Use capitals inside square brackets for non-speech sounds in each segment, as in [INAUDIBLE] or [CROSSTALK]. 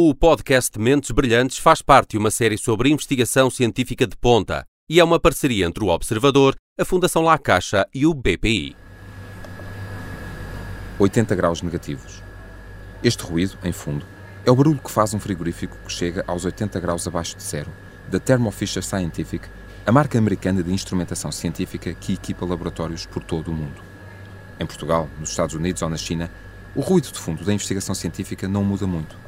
O podcast Mentes Brilhantes faz parte de uma série sobre investigação científica de ponta e é uma parceria entre o Observador, a Fundação La Caixa e o BPI. 80 graus negativos. Este ruído, em fundo, é o barulho que faz um frigorífico que chega aos 80 graus abaixo de zero, da Thermo Fisher Scientific, a marca americana de instrumentação científica que equipa laboratórios por todo o mundo. Em Portugal, nos Estados Unidos ou na China, o ruído de fundo da investigação científica não muda muito.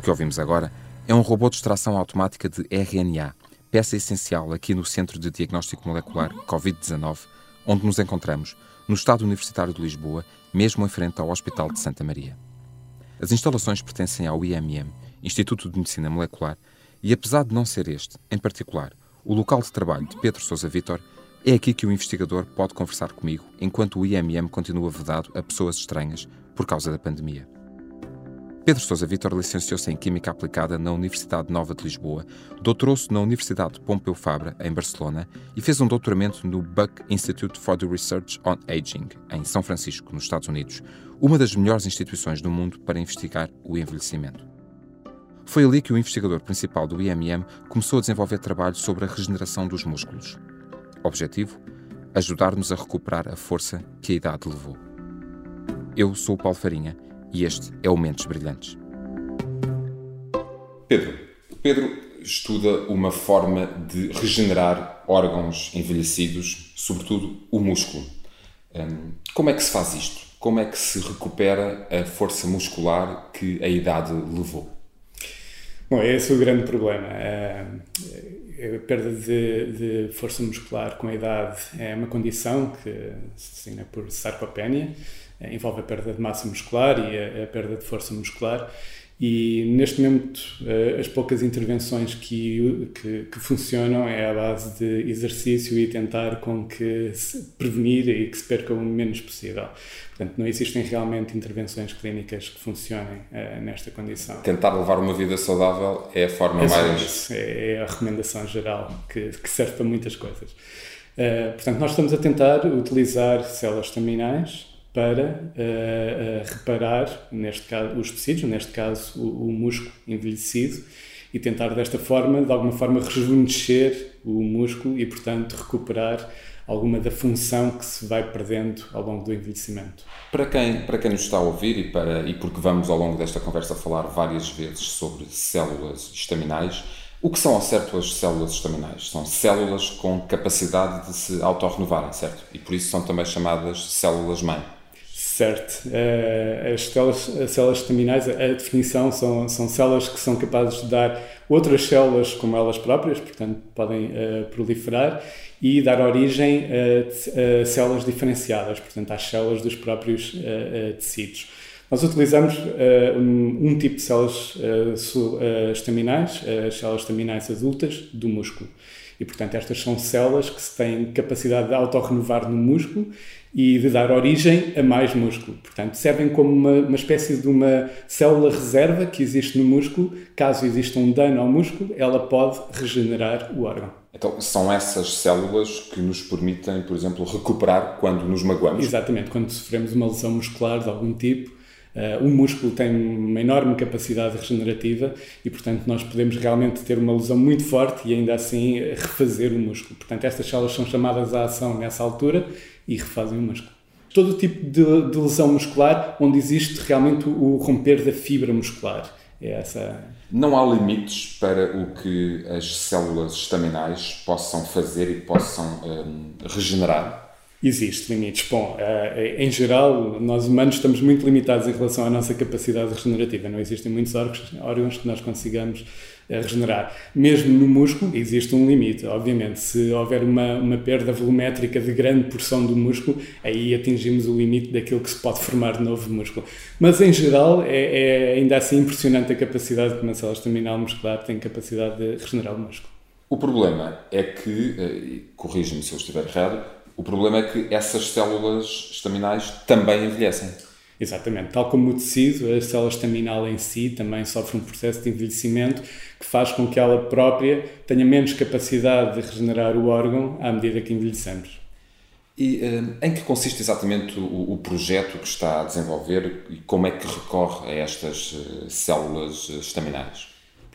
O que ouvimos agora é um robô de extração automática de RNA, peça essencial aqui no Centro de Diagnóstico Molecular Covid-19, onde nos encontramos, no Estado Universitário de Lisboa, mesmo em frente ao Hospital de Santa Maria. As instalações pertencem ao IMM, Instituto de Medicina Molecular, e apesar de não ser este, em particular, o local de trabalho de Pedro Sousa Vitor, é aqui que o investigador pode conversar comigo enquanto o IMM continua vedado a pessoas estranhas por causa da pandemia. Pedro Sousa Vitor licenciou-se em Química Aplicada na Universidade Nova de Lisboa, doutorou-se na Universidade de Pompeu Fabra, em Barcelona, e fez um doutoramento no Buck Institute for the Research on Aging, em São Francisco, nos Estados Unidos, uma das melhores instituições do mundo para investigar o envelhecimento. Foi ali que o investigador principal do IMM começou a desenvolver trabalho sobre a regeneração dos músculos. Objetivo? Ajudar-nos a recuperar a força que a idade levou. Eu sou o Paulo Farinha e este é o Mentes Brilhantes. Pedro, Pedro estuda uma forma de regenerar órgãos envelhecidos, sobretudo o músculo. Hum, como é que se faz isto? Como é que se recupera a força muscular que a idade levou? Bom, esse é o grande problema. A perda de, de força muscular com a idade é uma condição que se assina por sarcopenia, envolve a perda de massa muscular e a, a perda de força muscular. E neste momento, eh, as poucas intervenções que, que, que, funcionam é à base de exercício e tentar com que se prevenir e que se perca o menos possível. Portanto, não existem realmente intervenções clínicas que funcionem uh, nesta condição. Tentar levar uma vida saudável é a forma é mais. É, é a recomendação geral que, que serve para muitas coisas. Uh, portanto, nós estamos a tentar utilizar células staminais para uh, uh, reparar, neste caso, os tecidos, neste caso o, o, músculo envelhecido, e tentar desta forma, de alguma forma, rejuvenescer o músculo e, portanto, recuperar alguma da função que se vai perdendo ao longo do envelhecimento. Para quem, para quem nos está a ouvir e, para, e porque vamos ao longo desta conversa falar várias vezes sobre células estaminais, o que são ao certo as células estaminais? São células com capacidade de se autorrenovarem, certo? E por isso são também chamadas células-mãe. Certo. Uh, as, células, as células estaminais, a, definição são, são células que são capazes de dar outras células como elas próprias, portanto, podem uh, proliferar e dar origem a, a, células diferenciadas, portanto, às células dos próprios uh, tecidos. Nós utilizamos um, um, tipo de células estaminais, as células estaminais adultas do músculo. E, portanto, estas são células que têm capacidade de autorrenovar no músculo e de dar origem a mais músculo. Portanto, servem como uma, uma espécie de uma célula reserva que existe no músculo. Caso exista um dano ao músculo, ela pode regenerar o órgão. Então, são essas células que nos permitem, por exemplo, recuperar quando nos magoamos? Exatamente. Quando sofremos uma lesão muscular de algum tipo, Uh, o músculo tem uma enorme capacidade regenerativa e, portanto, nós podemos realmente ter uma lesão muito forte e ainda assim refazer o músculo. Portanto, estas células são chamadas à ação nessa altura e refazem o músculo. Todo tipo de, de lesão muscular onde existe realmente o romper da fibra muscular. É essa. Não há limites para o que as células estaminais possam fazer e possam um, regenerar? Existe limites. Bom, uh, em geral, nós humanos estamos muito limitados em relação à nossa capacidade regenerativa. Não existem muitos órgãos, órgãos que nós consigamos uh, regenerar. Mesmo no músculo, existe um limite. Obviamente, se houver uma, uma perda volumétrica de grande porção do músculo, aí atingimos o limite daquilo que se pode formar de novo músculo. Mas, em geral, é, é ainda assim impressionante a capacidade que uma célula estaminal muscular tem capacidade de regenerar o músculo. O problema é que, uh, corrija-me se eu estiver errado, o problema é que essas células estaminais também envelhecem. Exatamente. Tal como o tecido, a célula estaminal em si também sofre um processo de envelhecimento que faz com que ela própria tenha menos capacidade de regenerar o órgão à medida que envelhecemos. E em que consiste exatamente o, o, projeto que está a desenvolver e como é que recorre a estas células estaminais?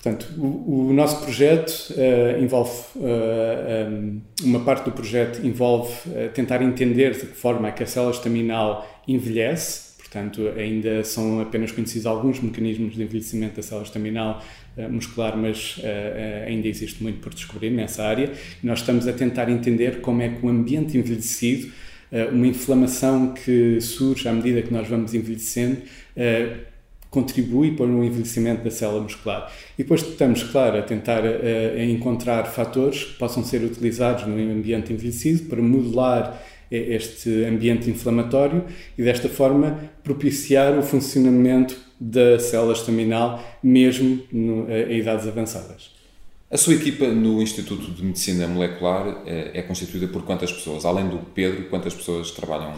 Portanto, o, o nosso projeto uh, envolve, uh, eh, um, uma parte do projeto envolve uh, tentar entender de que forma é que a célula estaminal envelhece, portanto, ainda são apenas conhecidos alguns mecanismos de envelhecimento da célula estaminal muscular, mas ainda existe muito por descobrir nessa área. Nós estamos a tentar entender como é que o ambiente envelhecido, uma inflamação que surge à medida que nós vamos envelhecendo, contribui para o envelhecimento da célula muscular. E depois estamos, claro, a tentar encontrar fatores que possam ser utilizados no ambiente envelhecido para modelar eh, este ambiente inflamatório e desta forma propiciar o funcionamento da célula estaminal mesmo no, a idades avançadas. A sua equipa no Instituto de Medicina Molecular é, é constituída por quantas pessoas? Além do Pedro, quantas pessoas trabalham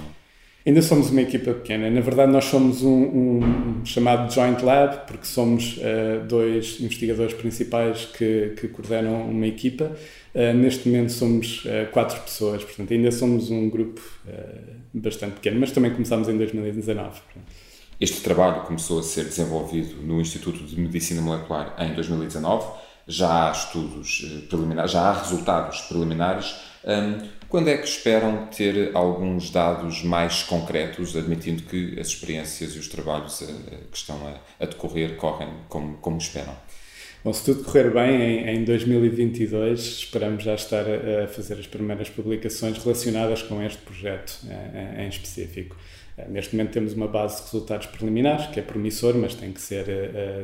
Ainda somos uma equipa pequena. Na verdade, nós somos um, um chamado Joint Lab, porque somos uh, dois investigadores principais que, que coordenam uma equipa. Uh, neste momento somos uh, quatro pessoas, portanto, ainda somos um grupo bastante pequeno, mas também começámos em 2019. Este trabalho começou a ser desenvolvido no Instituto de Medicina Molecular em 2019. Já há estudos preliminares, já há resultados preliminares. Um, quando é que esperam ter alguns dados mais concretos, admitindo que as experiências e os trabalhos eh, que estão a, decorrer correm como, como esperam? Bom, se tudo correr bem, em, em 2022 esperamos já estar a, fazer as primeiras publicações relacionadas com este projeto em, eh, em específico. Eh, neste momento temos uma base de resultados preliminares, que é promissor, mas tem que ser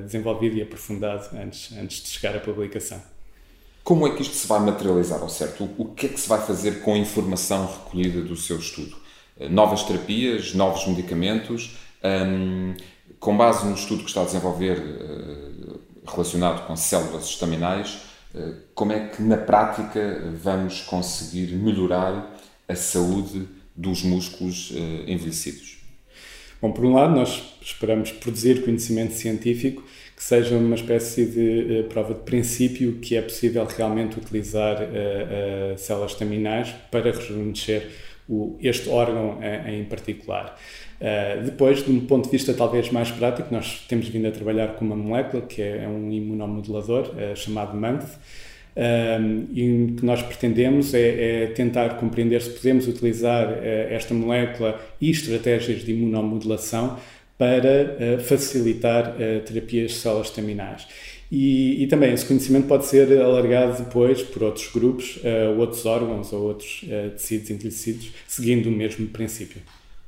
desenvolvido e aprofundado antes, antes de chegar à publicação. Como é que isto se vai materializar ao certo? O, que é que se vai fazer com a informação recolhida do seu estudo? Eh, novas terapias, novos medicamentos? Um, com base no estudo que está a desenvolver uh, relacionado com células estaminais, uh, como é que na prática vamos conseguir melhorar a saúde dos músculos uh, envelhecidos? Bom, por um lado, nós esperamos produzir conhecimento científico que seja uma espécie de uh, prova de princípio que é possível realmente utilizar uh, uh, células estaminais para rejuvenescer este órgão em particular. depois, de um ponto de vista talvez mais prático, nós temos vindo a trabalhar com uma molécula que é, é um imunomodulador chamado MANF, um, e o que nós pretendemos é, é, tentar compreender se podemos utilizar esta molécula e estratégias de imunomodulação para uh, facilitar uh, terapias de células estaminais. E, e, também esse conhecimento pode ser alargado depois por outros grupos, uh, outros órgãos ou outros tecidos envelhecidos, seguindo o mesmo princípio.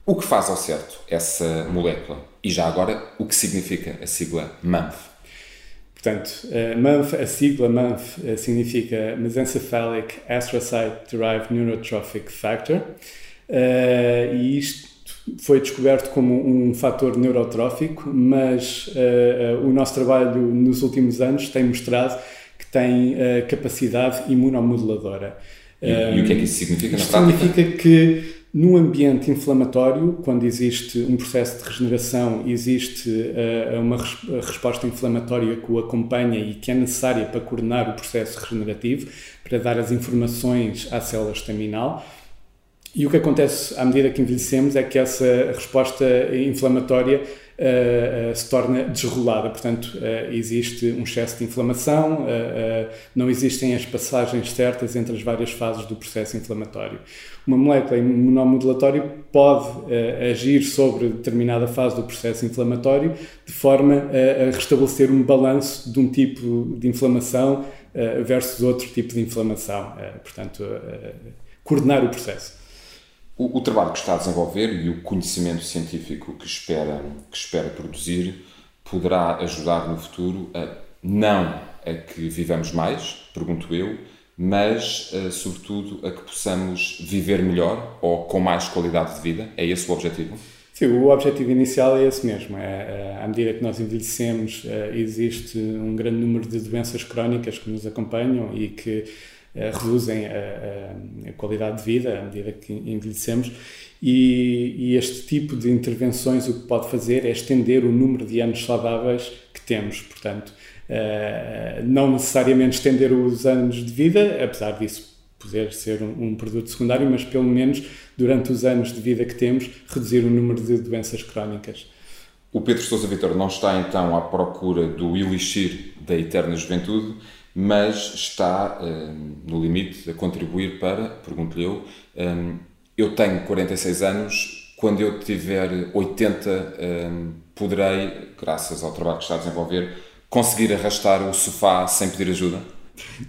O que faz ao certo essa molécula? E já agora, o que significa a sigla MANF? Portanto, MANF, a sigla MANF significa Mesencephalic Astrocyte Derived Neurotrophic Factor, e isto foi descoberto como um fator neurotrófico, mas uh, uh, o nosso trabalho nos últimos anos tem mostrado que tem uh, capacidade imunomoduladora. E, e, o que é que isso significa na prática? Significa que num ambiente inflamatório, quando existe um processo de regeneração, existe uma res resposta inflamatória que o acompanha e que é necessária para coordenar o processo regenerativo, para dar as informações à célula estaminal. E o que acontece à medida que envelhecemos é que essa resposta inflamatória uh, uh, se torna desregulada. Portanto, uh, existe um excesso de inflamação, não existem as passagens certas entre as várias fases do processo inflamatório. Uma molécula imunomodulatória pode agir sobre determinada fase do processo inflamatório de forma a restabelecer um balanço de um tipo de inflamação versus outro tipo de inflamação. portanto, coordenar o processo. O, o, trabalho que está a desenvolver e o conhecimento científico que espera, que espera produzir poderá ajudar no futuro a não a que vivamos mais, pergunto eu, mas uh, sobretudo a que possamos viver melhor ou com mais qualidade de vida. É esse o objetivo? Sim, o objetivo inicial é esse mesmo. É, é, à medida que nós envelhecemos, é, existe um grande número de doenças crónicas que nos acompanham e que eh, reduzem a, a, qualidade de vida à medida que envelhecemos. E, e, este tipo de intervenções o que pode fazer é estender o número de anos saudáveis que temos. Portanto, uh, não necessariamente estender os anos de vida, apesar disso poder ser um, um, produto secundário, mas pelo menos durante os anos de vida que temos, reduzir o número de doenças crónicas. O Pedro Sousa Vitor não está então à procura do elixir da eterna juventude, mas está um, no limite a contribuir para, pergunto-lhe eu, um, eu tenho 46 anos, quando eu tiver 80, um, poderei, graças ao trabalho que está a desenvolver, conseguir arrastar o sofá sem pedir ajuda?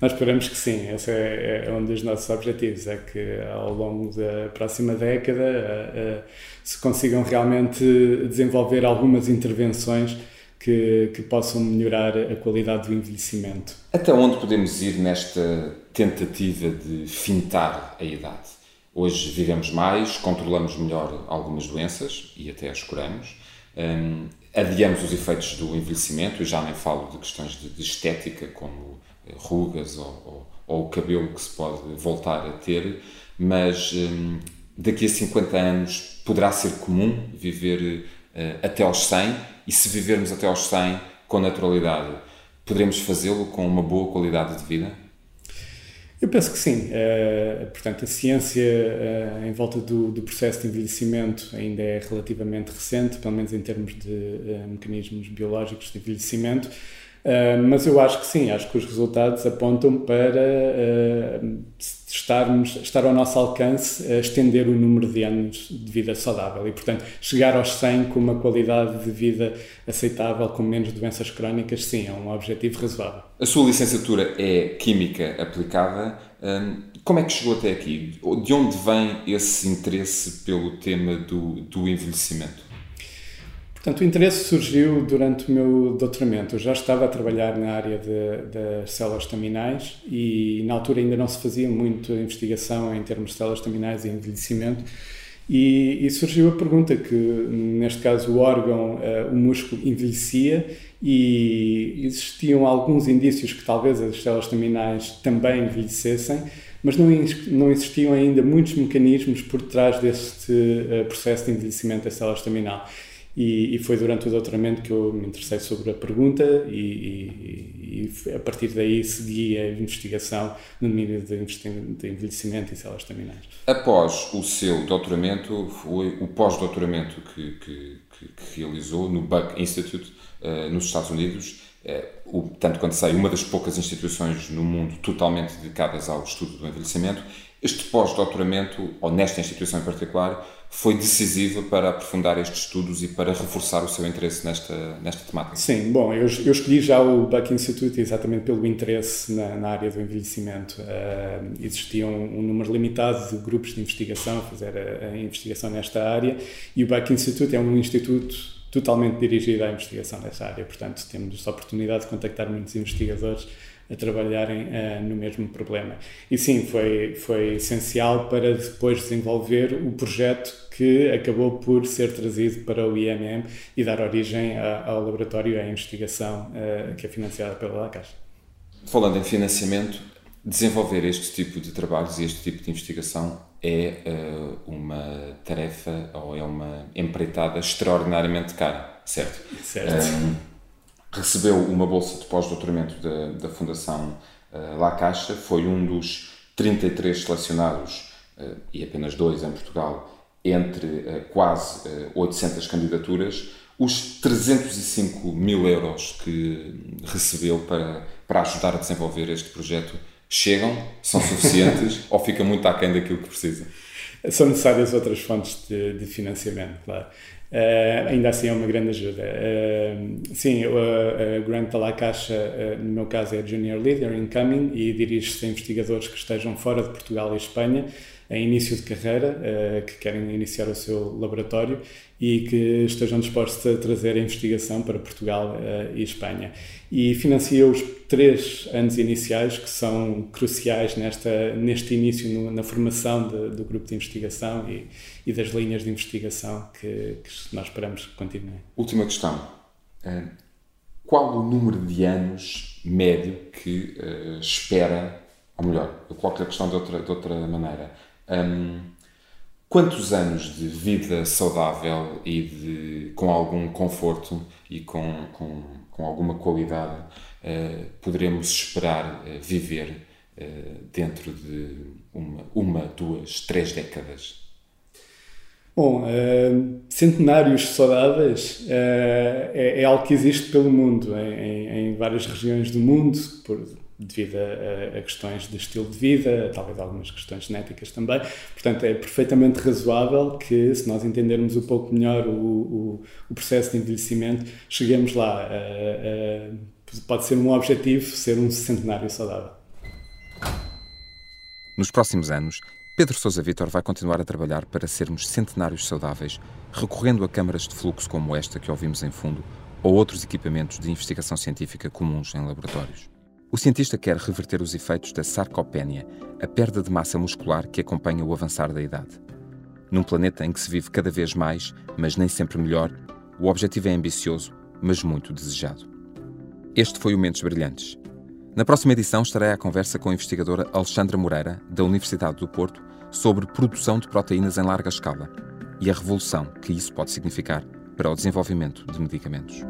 Nós esperamos que sim, esse é, é, um dos nossos objetivos, é que ao longo da próxima década uh, uh, se consigam realmente desenvolver algumas intervenções que, que, possam melhorar a qualidade do envelhecimento. Até onde podemos ir nesta tentativa de fintar a idade? Hoje vivemos mais, controlamos melhor algumas doenças e até as curamos. Um, adiamos os efeitos do envelhecimento, e já nem falo de questões de, de estética, como rugas ou, ou, ou, o cabelo que se pode voltar a ter, mas um, daqui a 50 anos poderá ser comum viver uh, até aos 100 e se vivermos até aos 100 com naturalidade, poderemos fazê-lo com uma boa qualidade de vida? Eu penso que sim. Uh, portanto, a ciência uh, em volta do, do, processo de envelhecimento ainda é relativamente recente, pelo menos em termos de mecanismos biológicos de envelhecimento. Uh, mas eu acho que sim, acho que os resultados apontam para uh, estarmos, estar ao nosso alcance a estender o número de anos de vida saudável e, portanto, chegar aos 100 com uma qualidade de vida aceitável, com menos doenças crónicas, sim, é um objetivo razoável. A sua licenciatura é Química Aplicada. Um, como é que chegou até aqui? De onde vem esse interesse pelo tema do, do envelhecimento? Portanto, o interesse surgiu durante o meu doutoramento. Eu já estava a trabalhar na área das células estaminais e, na altura, ainda não se fazia muito investigação em termos de células estaminais e envelhecimento. E, e, surgiu a pergunta que, neste caso, o órgão, uh, o músculo, envelhecia e existiam alguns indícios que talvez as células estaminais também envelhecessem, mas não, não existiam ainda muitos mecanismos por trás deste uh, processo de envelhecimento da célula estaminal. E, e, foi durante o doutoramento que eu me interessei sobre a pergunta e, e, a partir daí segui a investigação no domínio de envelhecimento e células terminais. Após o seu doutoramento, foi o pós-doutoramento que, que, que, realizou no Buck Institute, uh, nos Estados Unidos, uh, o, tanto quanto sei, uma das poucas instituições no mundo totalmente dedicadas ao estudo do envelhecimento. Este pós-doutoramento, ou nesta instituição em particular, foi decisiva para aprofundar estes estudos e para reforçar o seu interesse nesta, nesta temática? Sim, bom, eu, eu escolhi já o Buck Institute exatamente pelo interesse na, na área do envelhecimento. Uh, existia um, um, número limitado de grupos de investigação fazer a, a investigação nesta área e o Buck Institute é um instituto totalmente dirigido à investigação dessa área, portanto temos a oportunidade de contactar muitos investigadores a trabalharem uh, no mesmo problema. E sim, foi, foi essencial para depois desenvolver o projeto que acabou por ser trazido para o IMM e dar origem a, ao laboratório, à investigação uh, que é financiada pela Caixa. Falando em financiamento, desenvolver este tipo de trabalhos e este tipo de investigação é uh, uma tarefa ou é uma empreitada extraordinariamente cara, certo? Certo. Um, recebeu uma bolsa de pós-doutoramento da, da Fundação uh, La Caixa, foi um dos 33 selecionados, uh, e apenas dois em Portugal, entre quase 800 candidaturas, os 305 mil euros que recebeu para, para ajudar a desenvolver este projeto chegam, são suficientes [LAUGHS] ou fica muito aquém daquilo que precisa? São necessárias outras fontes de, de financiamento, claro. Uh, ainda assim é uma grande ajuda. Uh, sim, a, a Grant da La Caixa, uh, no meu caso, é Junior Leader Incoming e dirige-se a investigadores que estejam fora de Portugal e Espanha em início de carreira, que querem iniciar o seu laboratório e que estejam dispostos a trazer a investigação para Portugal e Espanha. E financia os três anos iniciais que são cruciais nesta, neste início, na formação de, do grupo de investigação e, e das linhas de investigação que, que, nós esperamos que continuem. Última questão. Eh, qual o número de anos médio que espera, ou melhor, eu coloco a questão de outra, de outra maneira. Um, quantos anos de vida saudável e de, com algum conforto e com, com, com alguma qualidade uh, poderemos esperar uh, viver dentro de uma, uma, duas, três décadas? Bom, uh, centenários saudáveis uh, é, é, algo que existe pelo mundo, em, em várias regiões do mundo, por, devido a, a, questões de estilo de vida, talvez algumas questões genéticas também. Portanto, é perfeitamente razoável que, se nós entendermos um pouco melhor o, o, o processo de envelhecimento, cheguemos lá. pode ser um objetivo ser um centenário saudável. Nos próximos anos, Pedro Sousa Vitor vai continuar a trabalhar para sermos centenários saudáveis, recorrendo a câmaras de fluxo como esta que ouvimos em fundo ou outros equipamentos de investigação científica comuns em laboratórios. O cientista quer reverter os efeitos da sarcopénia, a perda de massa muscular que acompanha o avançar da idade. Num planeta em que se vive cada vez mais, mas nem sempre melhor, o objetivo é ambicioso, mas muito desejado. Este foi o Mentes Brilhantes. Na próxima edição estarei à conversa com a investigadora Alexandra Moreira, da Universidade do Porto, sobre produção de proteínas em larga escala e a revolução que isso pode significar para o desenvolvimento de medicamentos.